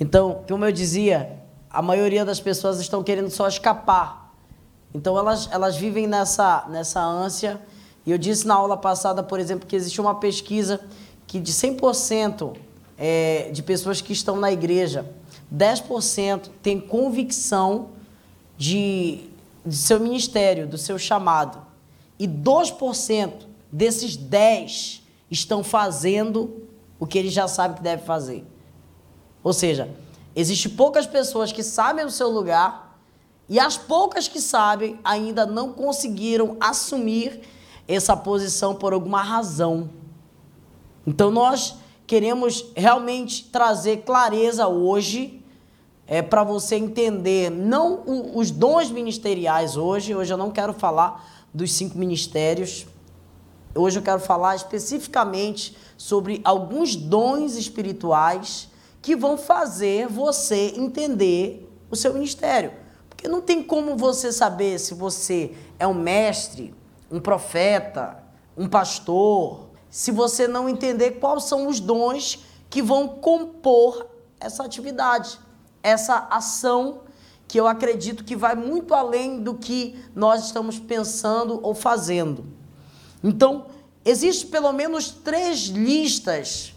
Então, como eu dizia, a maioria das pessoas estão querendo só escapar. Então, elas, elas vivem nessa, nessa ânsia. E eu disse na aula passada, por exemplo, que existe uma pesquisa que de 100% é, de pessoas que estão na igreja, 10% tem convicção de, de seu ministério, do seu chamado. E 2% desses 10 estão fazendo o que eles já sabem que deve fazer. Ou seja, existe poucas pessoas que sabem o seu lugar e as poucas que sabem ainda não conseguiram assumir essa posição por alguma razão. Então nós queremos realmente trazer clareza hoje é, para você entender não o, os dons ministeriais hoje. Hoje eu não quero falar dos cinco ministérios. Hoje eu quero falar especificamente sobre alguns dons espirituais que vão fazer você entender o seu ministério. Porque não tem como você saber se você é um mestre, um profeta, um pastor, se você não entender quais são os dons que vão compor essa atividade, essa ação que eu acredito que vai muito além do que nós estamos pensando ou fazendo. Então, existem pelo menos três listas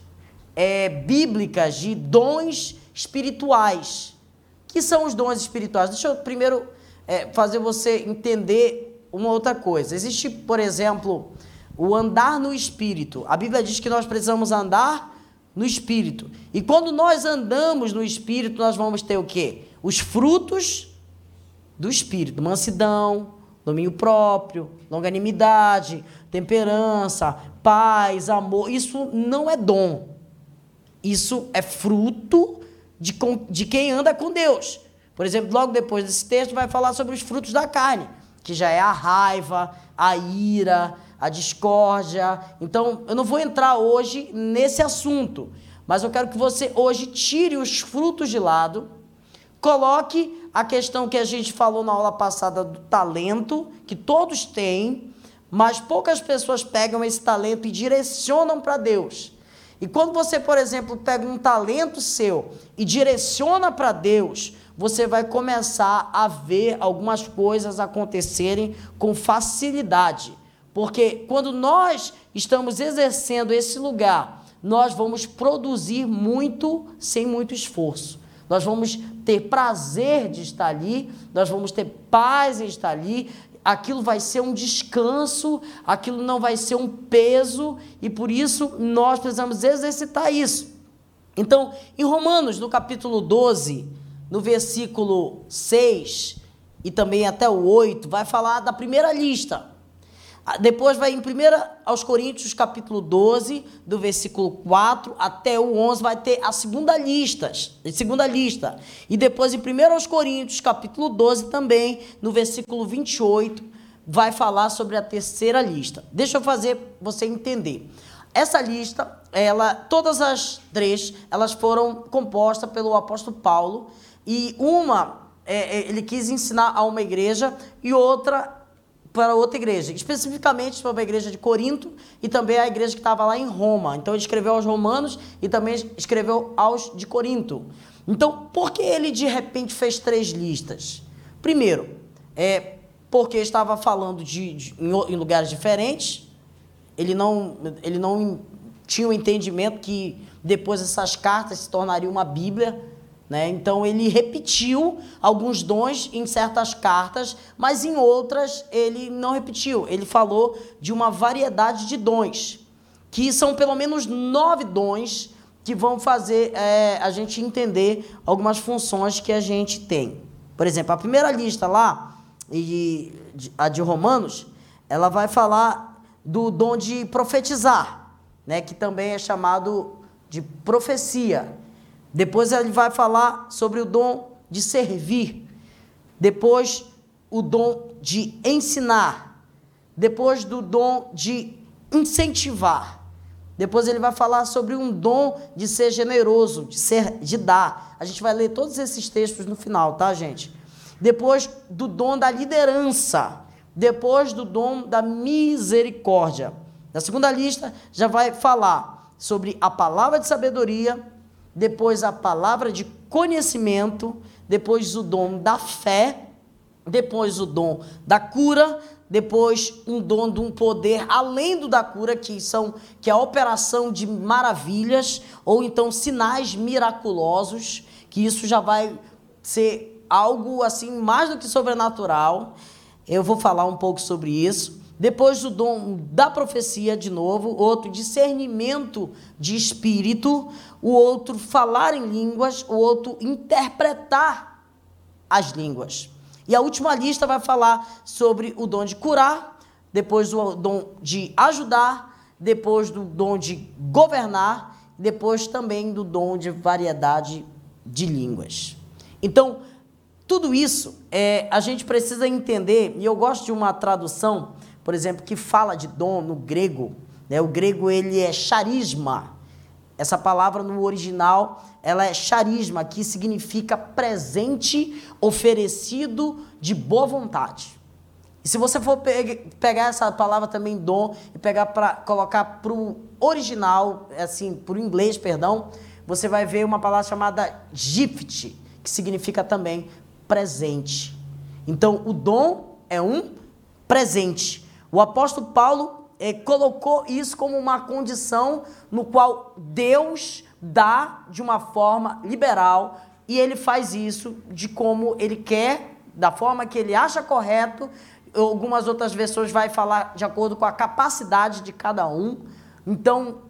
é, bíblicas de dons espirituais. Que são os dons espirituais? Deixa eu primeiro é, fazer você entender uma outra coisa. Existe, por exemplo, o andar no espírito. A Bíblia diz que nós precisamos andar no espírito. E quando nós andamos no espírito, nós vamos ter o quê? os frutos do Espírito: mansidão, domínio próprio, longanimidade, temperança, paz, amor. Isso não é dom. Isso é fruto de, de quem anda com Deus. Por exemplo, logo depois desse texto, vai falar sobre os frutos da carne, que já é a raiva, a ira, a discórdia. Então, eu não vou entrar hoje nesse assunto, mas eu quero que você hoje tire os frutos de lado Coloque a questão que a gente falou na aula passada do talento, que todos têm, mas poucas pessoas pegam esse talento e direcionam para Deus. E quando você, por exemplo, pega um talento seu e direciona para Deus, você vai começar a ver algumas coisas acontecerem com facilidade. Porque quando nós estamos exercendo esse lugar, nós vamos produzir muito sem muito esforço. Nós vamos ter prazer de estar ali, nós vamos ter paz em estar ali, aquilo vai ser um descanso, aquilo não vai ser um peso, e por isso nós precisamos exercitar isso. Então, em Romanos, no capítulo 12, no versículo 6 e também até o 8, vai falar da primeira lista. Ah, depois vai em 1 aos Coríntios, capítulo 12, do versículo 4 até o 11, vai ter a segunda lista, segunda lista. E depois em 1 aos Coríntios, capítulo 12 também, no versículo 28, vai falar sobre a terceira lista. Deixa eu fazer você entender. Essa lista, ela, todas as três, elas foram compostas pelo apóstolo Paulo e uma é, é ele quis ensinar a uma igreja e outra para outra igreja, especificamente sobre a igreja de Corinto e também a igreja que estava lá em Roma. Então ele escreveu aos romanos e também escreveu aos de Corinto. Então, por que ele de repente fez três listas? Primeiro, é porque estava falando de, de em, em lugares diferentes. Ele não, ele não tinha o entendimento que depois essas cartas se tornariam uma Bíblia né? Então ele repetiu alguns dons em certas cartas, mas em outras ele não repetiu. Ele falou de uma variedade de dons, que são pelo menos nove dons que vão fazer é, a gente entender algumas funções que a gente tem. Por exemplo, a primeira lista lá, e a de Romanos, ela vai falar do dom de profetizar, né? que também é chamado de profecia. Depois ele vai falar sobre o dom de servir. Depois, o dom de ensinar. Depois, do dom de incentivar. Depois ele vai falar sobre um dom de ser generoso, de ser de dar. A gente vai ler todos esses textos no final, tá, gente? Depois do dom da liderança, depois do dom da misericórdia. Na segunda lista já vai falar sobre a palavra de sabedoria, depois a palavra de conhecimento, depois o dom da fé, depois o dom da cura, depois um dom de um poder além do da cura, que são que é a operação de maravilhas ou então sinais miraculosos, que isso já vai ser algo assim mais do que sobrenatural. Eu vou falar um pouco sobre isso. Depois o dom da profecia, de novo, outro discernimento de espírito, o outro falar em línguas, o outro interpretar as línguas. E a última lista vai falar sobre o dom de curar, depois o dom de ajudar, depois do dom de governar, depois também do dom de variedade de línguas. Então, tudo isso é, a gente precisa entender, e eu gosto de uma tradução por exemplo, que fala de dom no grego. Né? O grego ele é charisma. Essa palavra no original ela é charisma, que significa presente oferecido de boa vontade. E se você for pegar essa palavra também dom e pegar para colocar para o original, assim, para o inglês, perdão, você vai ver uma palavra chamada gift, que significa também presente. Então, o dom é um presente. O apóstolo Paulo é, colocou isso como uma condição no qual Deus dá de uma forma liberal e ele faz isso de como ele quer, da forma que ele acha correto. Algumas outras versões vai falar de acordo com a capacidade de cada um. Então,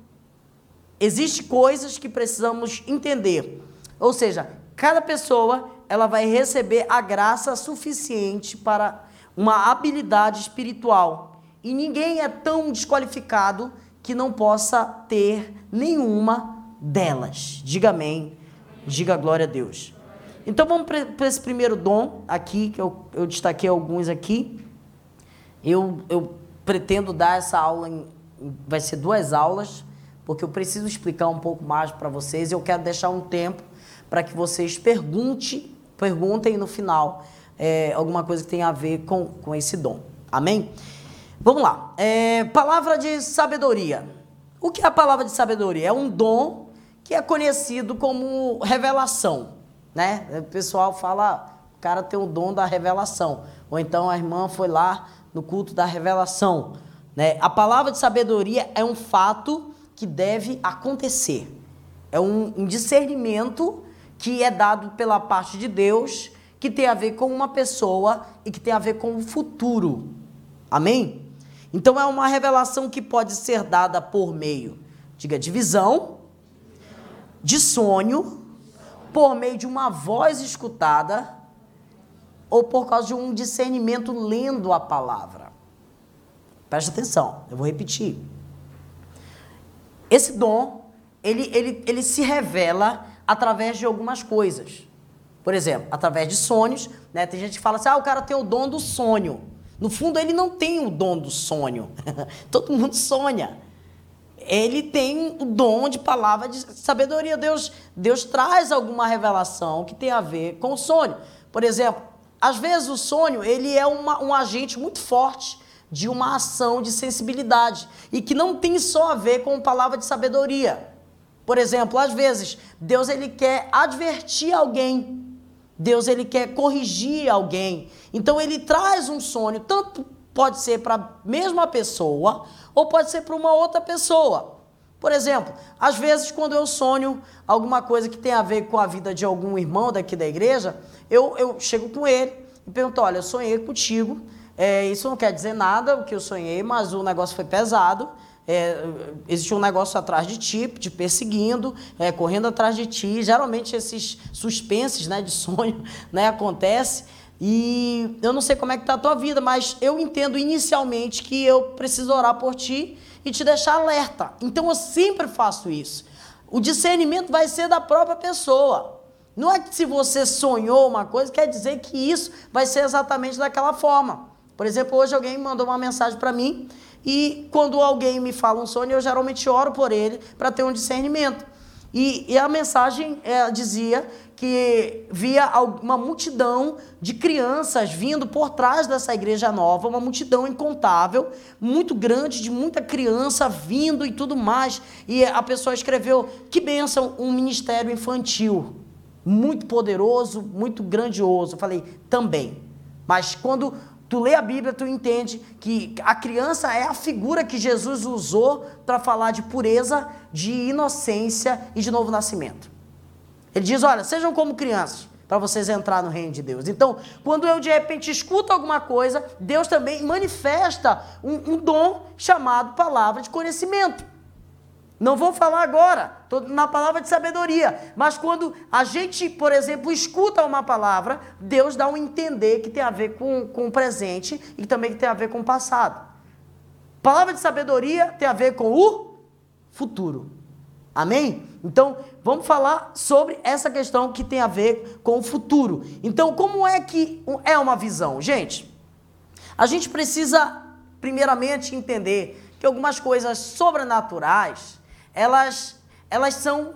existem coisas que precisamos entender. Ou seja, cada pessoa ela vai receber a graça suficiente para uma habilidade espiritual. E ninguém é tão desqualificado que não possa ter nenhuma delas. Diga amém, diga glória a Deus. Então vamos para esse primeiro dom aqui, que eu, eu destaquei alguns aqui. Eu, eu pretendo dar essa aula, em, vai ser duas aulas, porque eu preciso explicar um pouco mais para vocês. Eu quero deixar um tempo para que vocês perguntem, perguntem no final é, alguma coisa que tenha a ver com, com esse dom. Amém? Vamos lá. É, palavra de sabedoria. O que é a palavra de sabedoria? É um dom que é conhecido como revelação. Né? O pessoal fala, o cara tem o dom da revelação. Ou então a irmã foi lá no culto da revelação. Né? A palavra de sabedoria é um fato que deve acontecer. É um, um discernimento que é dado pela parte de Deus, que tem a ver com uma pessoa e que tem a ver com o futuro. Amém? Então é uma revelação que pode ser dada por meio, diga, de visão, de sonho, por meio de uma voz escutada ou por causa de um discernimento lendo a palavra. Preste atenção, eu vou repetir. Esse dom, ele, ele, ele se revela através de algumas coisas. Por exemplo, através de sonhos, né? Tem gente que fala assim, ah, o cara tem o dom do sonho. No fundo, ele não tem o dom do sonho. Todo mundo sonha. Ele tem o dom de palavra de sabedoria. Deus, Deus traz alguma revelação que tem a ver com o sonho. Por exemplo, às vezes o sonho ele é uma, um agente muito forte de uma ação de sensibilidade e que não tem só a ver com palavra de sabedoria. Por exemplo, às vezes Deus ele quer advertir alguém Deus ele quer corrigir alguém. Então ele traz um sonho, tanto pode ser para a mesma pessoa ou pode ser para uma outra pessoa. Por exemplo, às vezes quando eu sonho alguma coisa que tem a ver com a vida de algum irmão daqui da igreja, eu, eu chego com ele e pergunto: olha, eu sonhei contigo. É, isso não quer dizer nada o que eu sonhei, mas o negócio foi pesado é, existe um negócio atrás de ti, te perseguindo, é, correndo atrás de ti. Geralmente esses suspenses né, de sonho né, acontece. E eu não sei como é que está a tua vida, mas eu entendo inicialmente que eu preciso orar por ti e te deixar alerta. Então eu sempre faço isso. O discernimento vai ser da própria pessoa. Não é que se você sonhou uma coisa, quer dizer que isso vai ser exatamente daquela forma. Por exemplo, hoje alguém mandou uma mensagem para mim e quando alguém me fala um sonho, eu geralmente oro por ele para ter um discernimento. E, e a mensagem é, dizia que via uma multidão de crianças vindo por trás dessa igreja nova, uma multidão incontável, muito grande, de muita criança vindo e tudo mais. E a pessoa escreveu: que bênção, um ministério infantil. Muito poderoso, muito grandioso. Eu falei, também. Mas quando tu lê a Bíblia, tu entende que a criança é a figura que Jesus usou para falar de pureza, de inocência e de novo nascimento. Ele diz: olha, sejam como crianças para vocês entrar no reino de Deus. Então, quando eu de repente escuto alguma coisa, Deus também manifesta um, um dom chamado palavra de conhecimento. Não vou falar agora, estou na palavra de sabedoria. Mas quando a gente, por exemplo, escuta uma palavra, Deus dá um entender que tem a ver com, com o presente e também que tem a ver com o passado. Palavra de sabedoria tem a ver com o futuro. Amém? Então, vamos falar sobre essa questão que tem a ver com o futuro. Então, como é que é uma visão? Gente, a gente precisa, primeiramente, entender que algumas coisas sobrenaturais, elas, elas são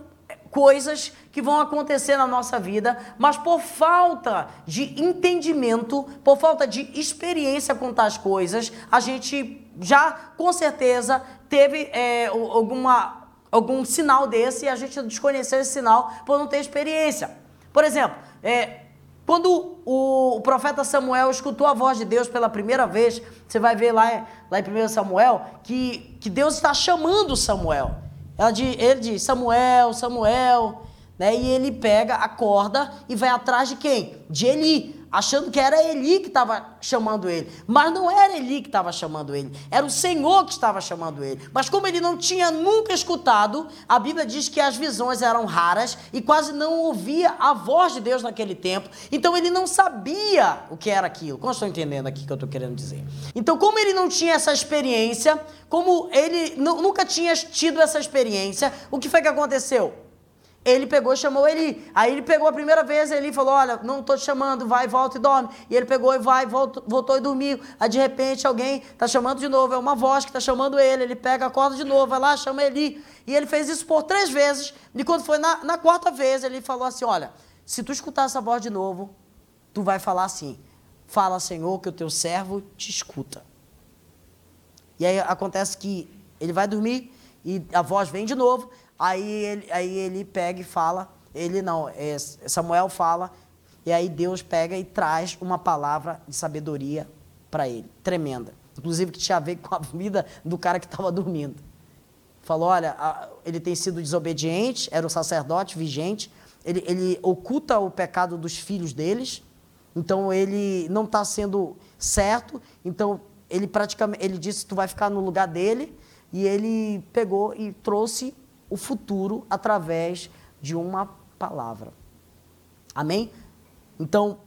coisas que vão acontecer na nossa vida, mas por falta de entendimento, por falta de experiência com tais coisas, a gente já com certeza teve é, alguma algum sinal desse e a gente desconheceu esse sinal por não ter experiência. Por exemplo, é, quando o, profeta Samuel escutou a voz de Deus pela primeira vez, você vai ver lá, lá em 1 Samuel que, que Deus está chamando Samuel. Diz, ele diz, Samuel, Samuel, né? E ele pega a corda e vai atrás de quem? De Eli achando que era Eli que estava chamando ele. Mas não era Eli que estava chamando ele, era o Senhor que estava chamando ele. Mas como ele não tinha nunca escutado, a Bíblia diz que as visões eram raras e quase não ouvia a voz de Deus naquele tempo. Então ele não sabia o que era aquilo. Como estou entendendo aqui o que eu estou querendo dizer? Então, como ele não tinha essa experiência, como ele nunca tinha tido essa experiência, o que foi que aconteceu? Ele pegou chamou Eli. Aí ele pegou a primeira vez, Eli falou: Olha, não estou te chamando, vai, volta e dorme. E ele pegou e vai, voltou, voltou e dormiu. Aí de repente alguém está chamando de novo, é uma voz que está chamando ele. Ele pega, acorda de novo, vai lá, chama Eli. E ele fez isso por três vezes. E quando foi na, na quarta vez, ele falou assim: Olha, se tu escutar essa voz de novo, tu vai falar assim: Fala, Senhor, que o teu servo te escuta. E aí acontece que ele vai dormir e a voz vem de novo. Aí ele, aí ele pega e fala, ele não, é, Samuel fala, e aí Deus pega e traz uma palavra de sabedoria para ele, tremenda. Inclusive que tinha a ver com a vida do cara que estava dormindo. Falou, olha, ele tem sido desobediente, era o sacerdote vigente, ele, ele oculta o pecado dos filhos deles, então ele não está sendo certo, então ele praticamente, ele disse, tu vai ficar no lugar dele, e ele pegou e trouxe o futuro através de uma palavra. Amém? Então,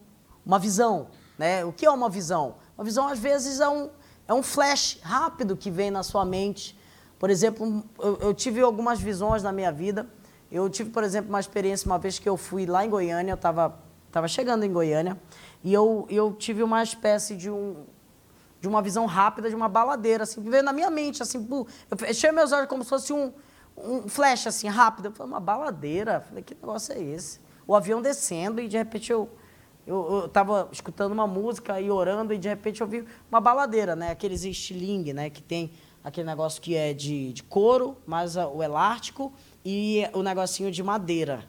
uma visão, né? O que é uma visão? Uma visão, às vezes, é um, é um flash rápido que vem na sua mente. Por exemplo, eu, eu tive algumas visões na minha vida. Eu tive, por exemplo, uma experiência uma vez que eu fui lá em Goiânia, eu estava tava chegando em Goiânia, e eu, eu tive uma espécie de um, de uma visão rápida de uma baladeira, assim, que veio na minha mente, assim, eu fechei meus olhos como se fosse um, um flash assim, rápido. Eu falei, uma baladeira. Falei, que negócio é esse? O avião descendo e de repente eu eu estava escutando uma música e orando e de repente eu vi uma baladeira, né? Aqueles estilingue, né? Que tem aquele negócio que é de, de couro, mais o elástico e o negocinho de madeira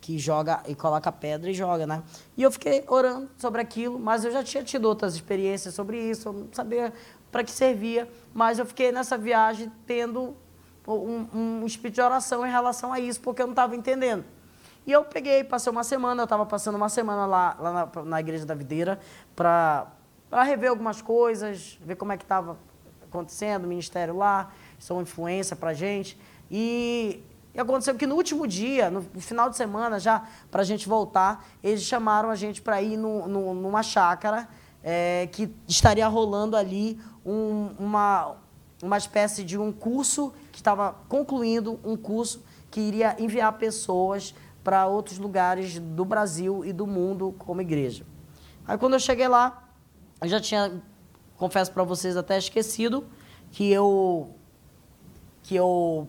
que joga e coloca pedra e joga, né? E eu fiquei orando sobre aquilo, mas eu já tinha tido outras experiências sobre isso, eu não sabia para que servia, mas eu fiquei nessa viagem tendo um, um espírito de oração em relação a isso, porque eu não estava entendendo. E eu peguei, passei uma semana, eu estava passando uma semana lá, lá na, na Igreja da Videira para rever algumas coisas, ver como é que estava acontecendo, o ministério lá, uma influência para a gente. E, e aconteceu que no último dia, no, no final de semana, já para a gente voltar, eles chamaram a gente para ir no, no, numa chácara é, que estaria rolando ali um, uma, uma espécie de um curso que estava concluindo um curso que iria enviar pessoas para outros lugares do Brasil e do mundo como igreja. Aí quando eu cheguei lá, eu já tinha, confesso para vocês, até esquecido que eu que eu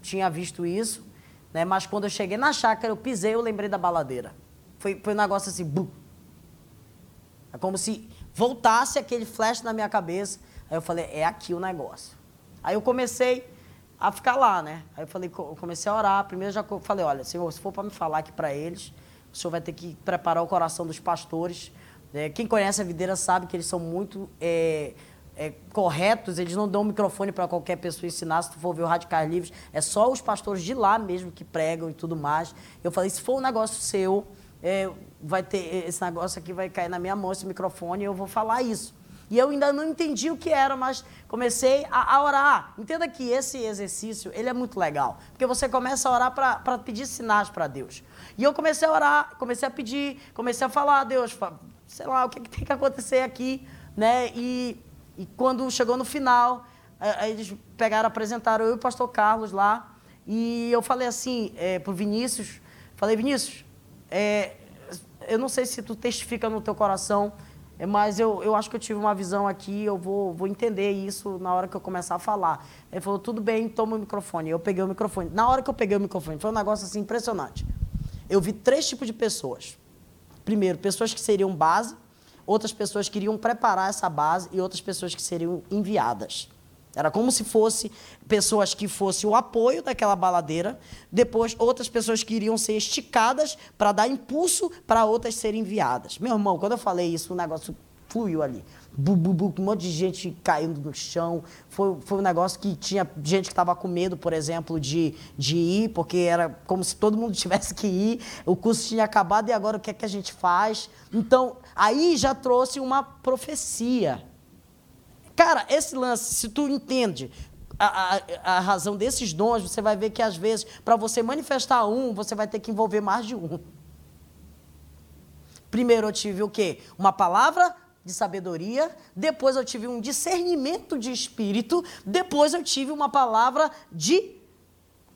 tinha visto isso, né? Mas quando eu cheguei na chácara, eu pisei, eu lembrei da baladeira. Foi, foi um negócio assim, bum. É como se voltasse aquele flash na minha cabeça. Aí eu falei, é aqui o negócio. Aí eu comecei a ficar lá, né? Aí eu falei, eu comecei a orar. Primeiro já falei, olha, Senhor, se for para me falar aqui para eles, o Senhor vai ter que preparar o coração dos pastores. É, quem conhece a videira sabe que eles são muito é, é, corretos, eles não dão microfone para qualquer pessoa ensinar. Se tu for ver o Radicais Livres, é só os pastores de lá mesmo que pregam e tudo mais. Eu falei, se for um negócio seu, é, vai ter esse negócio aqui vai cair na minha mão, esse microfone, e eu vou falar isso. E eu ainda não entendi o que era, mas comecei a, a orar. Entenda que esse exercício, ele é muito legal. Porque você começa a orar para pedir sinais para Deus. E eu comecei a orar, comecei a pedir, comecei a falar, Deus, sei lá, o que, que tem que acontecer aqui, né? E, e quando chegou no final, aí eles pegaram, apresentaram eu e o pastor Carlos lá, e eu falei assim é, para o Vinícius, falei, Vinícius, é, eu não sei se tu testifica no teu coração, é, mas eu, eu acho que eu tive uma visão aqui, eu vou, vou entender isso na hora que eu começar a falar. Ele falou, tudo bem, toma o microfone. Eu peguei o microfone. Na hora que eu peguei o microfone, foi um negócio assim impressionante. Eu vi três tipos de pessoas. Primeiro, pessoas que seriam base, outras pessoas que iriam preparar essa base e outras pessoas que seriam enviadas. Era como se fosse pessoas que fossem o apoio daquela baladeira, depois outras pessoas que iriam ser esticadas para dar impulso para outras serem enviadas. Meu irmão, quando eu falei isso, o negócio fluiu ali. Bu, bu, bu, um monte de gente caindo no chão. Foi, foi um negócio que tinha gente que estava com medo, por exemplo, de, de ir, porque era como se todo mundo tivesse que ir. O curso tinha acabado e agora o que é que a gente faz? Então, aí já trouxe uma profecia Cara, esse lance, se tu entende a, a, a, razão desses dons, você vai ver que às vezes, para você manifestar um, você vai ter que envolver mais de um. Primeiro eu tive o quê? Uma palavra de sabedoria, depois eu tive um discernimento de espírito, depois eu tive uma palavra de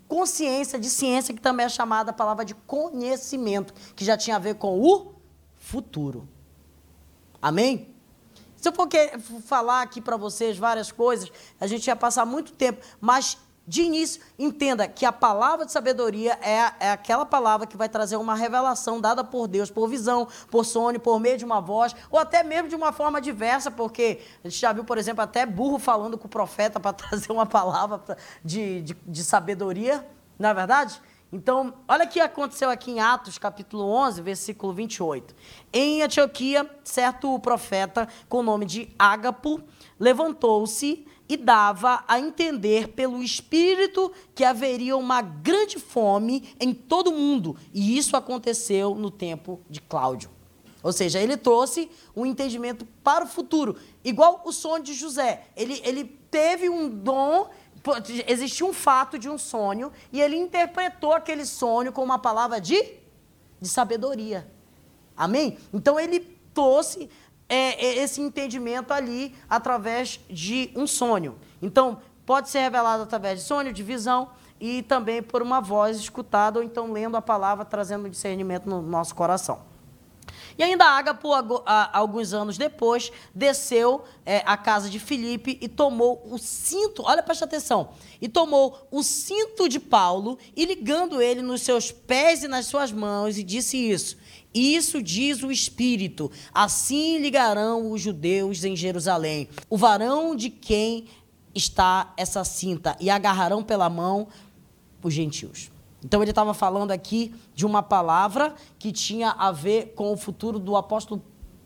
consciência, de ciência, que também é chamada palavra de conhecimento, que já tinha a ver com o futuro. Amém? Se eu for falar aqui para vocês várias coisas, a gente ia passar muito tempo, mas de início, entenda que a palavra de sabedoria é, é, aquela palavra que vai trazer uma revelação dada por Deus, por visão, por sonho, por meio de uma voz, ou até mesmo de uma forma diversa, porque a gente já viu, por exemplo, até burro falando com o profeta para trazer uma palavra de, de, de sabedoria, não é verdade? Então, olha o que aconteceu aqui em Atos, capítulo 11, versículo 28. Em Antioquia, certo profeta, com o nome de Ágapo, levantou-se e dava a entender pelo Espírito que haveria uma grande fome em todo o mundo. E isso aconteceu no tempo de Cláudio. Ou seja, ele trouxe um entendimento para o futuro. Igual o sonho de José. Ele, ele teve um dom existia um fato de um sonho e ele interpretou aquele sonho com uma palavra de, de sabedoria. Amém? Então ele trouxe é, é, esse entendimento ali através de um sonho. Então, pode ser revelado através de sonho, de visão e também por uma voz escutada ou então lendo a palavra, trazendo discernimento no nosso coração. E ainda Ágapo, alguns anos depois, desceu é, à casa de Filipe e tomou o cinto, olha, presta atenção, e tomou o cinto de Paulo e ligando ele nos seus pés e nas suas mãos e disse isso. Isso diz o Espírito, assim ligarão os judeus em Jerusalém, o varão de quem está essa cinta, e agarrarão pela mão os gentios. Então ele estava falando aqui de uma palavra que tinha a ver com o futuro do apóstolo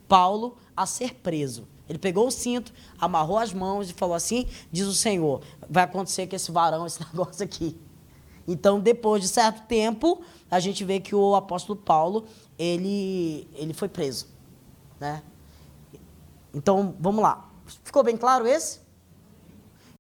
Paulo a ser preso. Ele pegou o cinto, amarrou as mãos e falou assim: diz o Senhor, vai acontecer com esse varão, esse negócio aqui. Então, depois de certo tempo, a gente vê que o apóstolo Paulo ele, ele foi preso. Né? Então, vamos lá. Ficou bem claro esse?